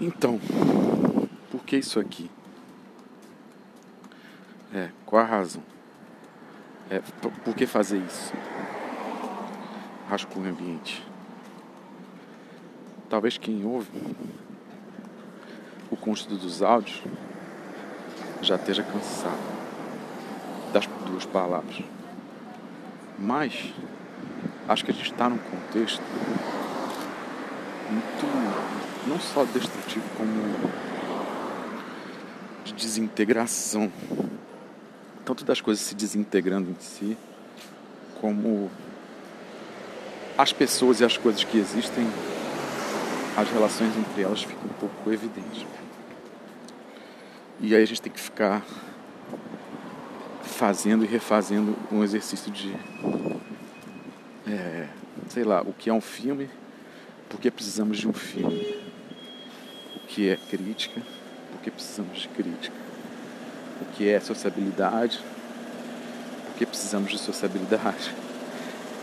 Então, por que isso aqui? É, qual a razão? É, por que fazer isso? Rascunho ambiente. Talvez quem ouve o conteúdo dos áudios já esteja cansado das duas palavras. Mas acho que a gente está num contexto muito não só destrutivo como de desintegração. Tanto das coisas se desintegrando em si, como as pessoas e as coisas que existem, as relações entre elas ficam um pouco evidentes. E aí a gente tem que ficar fazendo e refazendo um exercício de. É, sei lá, o que é um filme, porque precisamos de um filme. Que é crítica, porque precisamos de crítica. O que é sociabilidade, porque precisamos de sociabilidade.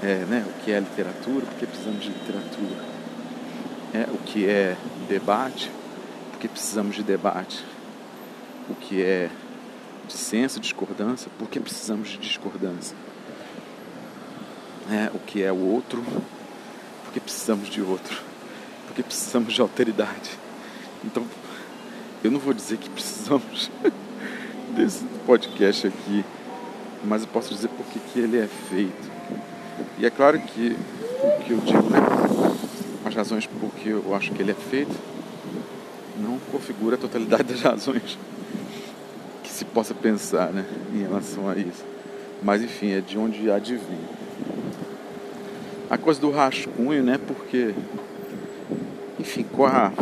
É, né? O que é literatura, porque precisamos de literatura. É, o que é debate, porque precisamos de debate o que é dissenso, discordância, porque precisamos de discordância. É, o que é o outro, porque precisamos de outro, porque precisamos de alteridade. Então, eu não vou dizer que precisamos desse podcast aqui, mas eu posso dizer por que ele é feito. E é claro que o que eu digo, né, as razões por que eu acho que ele é feito, não configura a totalidade das razões se possa pensar né, em relação a isso. Mas enfim, é de onde adivinha. A coisa do rascunho, né? Porque, enfim, com a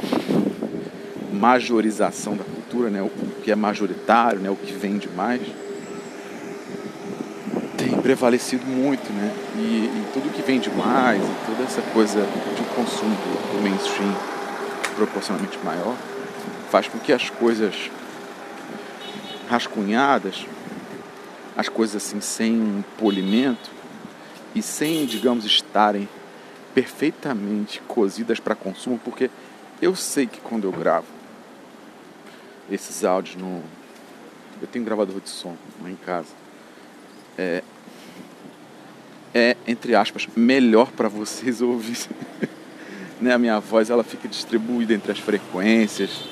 majorização da cultura, né? O que é majoritário, né? O que vende mais, tem prevalecido muito, né? E, e tudo que vende mais, e toda essa coisa de um consumo do mainstream proporcionalmente maior, faz com que as coisas rascunhadas, as coisas assim sem polimento e sem, digamos, estarem perfeitamente cozidas para consumo, porque eu sei que quando eu gravo esses áudios no. Eu tenho um gravador de som lá em casa. É, é entre aspas, melhor para vocês ouvirem. né? A minha voz ela fica distribuída entre as frequências,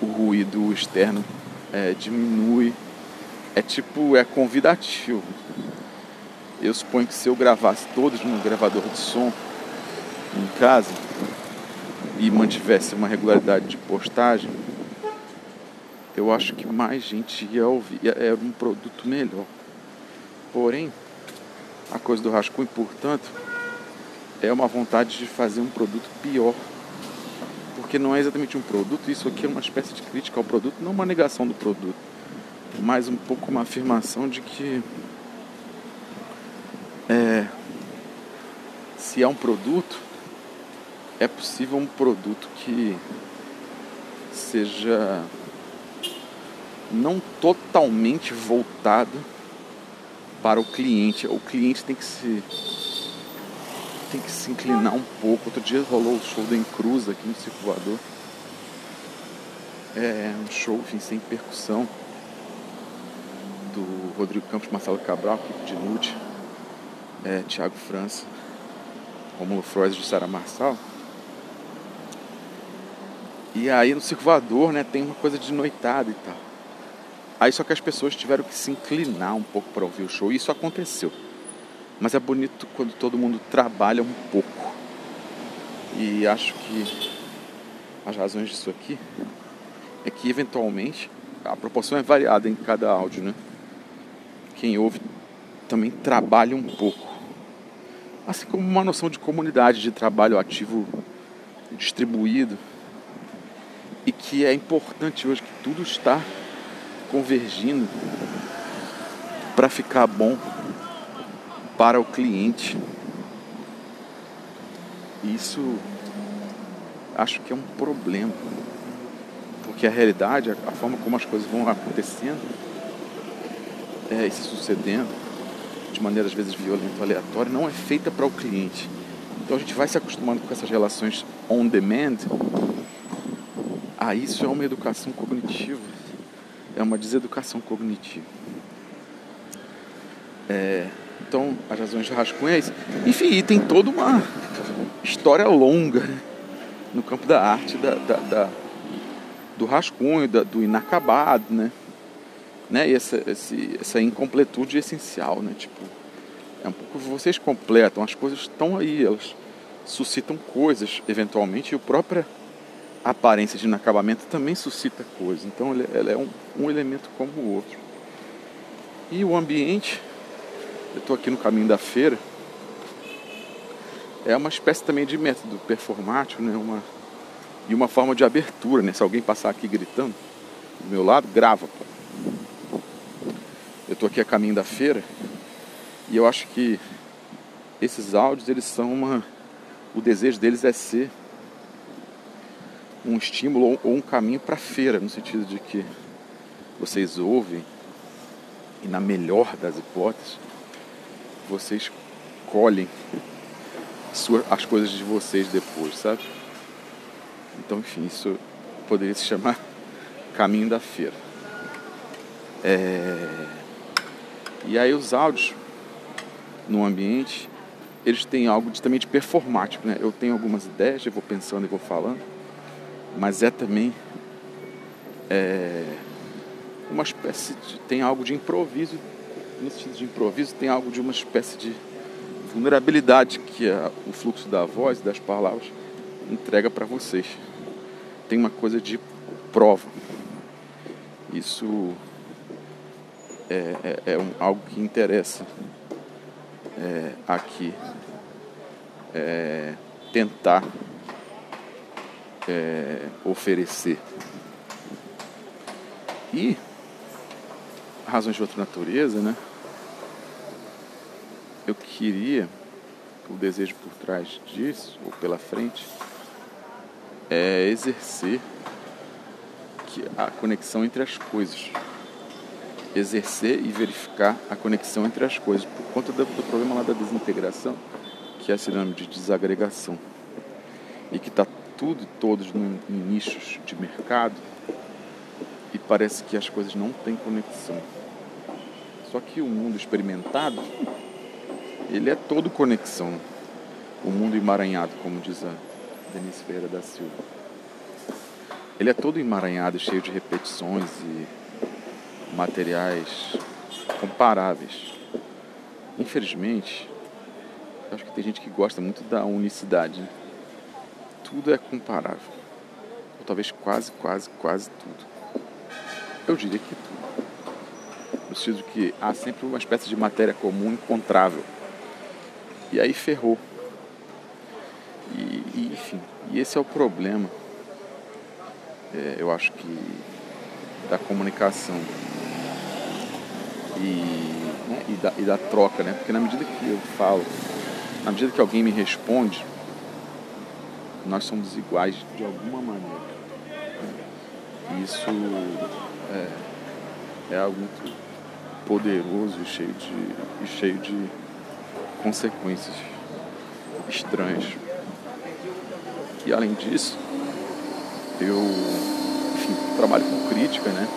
o ruído externo é, diminui. É tipo, é convidativo. Eu suponho que se eu gravasse todos no gravador de som em casa e mantivesse uma regularidade de postagem, eu acho que mais gente ia ouvir. Era um produto melhor. Porém, a coisa do rascunho, portanto, é uma vontade de fazer um produto pior porque não é exatamente um produto, isso aqui é uma espécie de crítica ao produto, não uma negação do produto, mas um pouco uma afirmação de que é, se é um produto, é possível um produto que seja não totalmente voltado para o cliente. O cliente tem que se tem que se inclinar um pouco. Outro dia rolou o show da Encruz aqui no Circulador. É um show, enfim, sem percussão. Do Rodrigo Campos, Marcelo Cabral, de Nude, é, Thiago França, Romulo Froes de Sara Marçal. E aí no circulador, né, tem uma coisa de noitada e tal. Aí só que as pessoas tiveram que se inclinar um pouco para ouvir o show. E isso aconteceu. Mas é bonito quando todo mundo trabalha um pouco. E acho que as razões disso aqui é que eventualmente a proporção é variada em cada áudio, né? Quem ouve também trabalha um pouco. Assim como uma noção de comunidade, de trabalho ativo distribuído. E que é importante hoje que tudo está convergindo para ficar bom para o cliente. Isso acho que é um problema, porque a realidade, a forma como as coisas vão acontecendo é, e se sucedendo de maneira às vezes violenta aleatória, não é feita para o cliente. Então a gente vai se acostumando com essas relações on demand Ah, isso é uma educação cognitiva. É uma deseducação cognitiva. É, então, as razões de rascunho é isso. Enfim, tem toda uma história longa no campo da arte, da, da, da do rascunho, da, do inacabado, né? né? E essa, esse, essa incompletude essencial, né? Tipo, é um pouco vocês completam, as coisas estão aí, elas suscitam coisas, eventualmente, e a aparência de inacabamento também suscita coisas. Então, ela é um, um elemento como o outro. E o ambiente, eu estou aqui no caminho da feira, é uma espécie também de método performático, né? Uma, e uma forma de abertura, né? Se alguém passar aqui gritando do meu lado, grava. Pô. Eu estou aqui a caminho da feira e eu acho que esses áudios eles são uma, o desejo deles é ser um estímulo ou, um caminho para a feira, no sentido de que vocês ouvem e na melhor das hipóteses vocês colhem as coisas de vocês depois, sabe? Então, enfim, isso poderia se chamar caminho da feira. É... E aí os áudios no ambiente, eles têm algo de, também de performático, né? Eu tenho algumas ideias, eu vou pensando e vou falando, mas é também é, uma espécie de, tem algo de improviso, no sentido de improviso, tem algo de uma espécie de vulnerabilidade que é o fluxo da voz, das palavras, entrega para vocês. Tem uma coisa de prova. Isso é, é, é um, algo que interessa é, aqui. É, tentar é, oferecer. E razões de outra natureza, né? Eu queria, o desejo por trás disso, ou pela frente, é exercer a conexão entre as coisas. Exercer e verificar a conexão entre as coisas, por conta do, problema lá da desintegração, que é sinônimo de desagregação. E que está tudo e todos em nichos de mercado e parece que as coisas não têm conexão. Só que o mundo experimentado, ele é todo conexão. O mundo emaranhado, como diz a Denise Ferreira da Silva. Ele é todo emaranhado, cheio de repetições e materiais comparáveis. Infelizmente, acho que tem gente que gosta muito da unicidade. Né? Tudo é comparável. Ou talvez quase, quase, quase tudo. Eu diria que tudo. No sentido que há sempre uma espécie de matéria comum encontrável. E aí ferrou. E, e enfim, e esse é o problema, é, eu acho que, da comunicação e, né, e, da, e da troca, né? Porque na medida que eu falo, na medida que alguém me responde, nós somos iguais de alguma maneira. Isso é, é algo muito poderoso e cheio de, e cheio de consequências estranhas. E além disso, eu enfim, trabalho com crítica, né?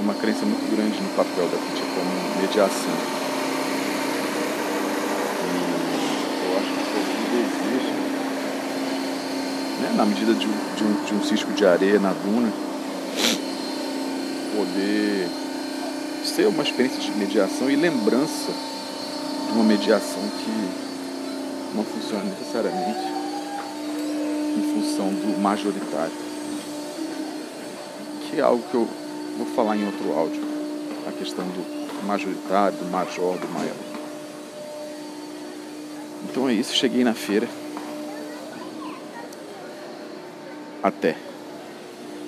Uma crença muito grande no papel da crítica como mediação. E eu acho que isso é um desejo, né? Na medida de um, de, um, de um cisco de areia na duna, poder ser uma experiência de mediação e lembrança de uma mediação que não funciona necessariamente em função do majoritário. Que é algo que eu vou falar em outro áudio. A questão do majoritário, do major, do maior. Então é isso, cheguei na feira. Até.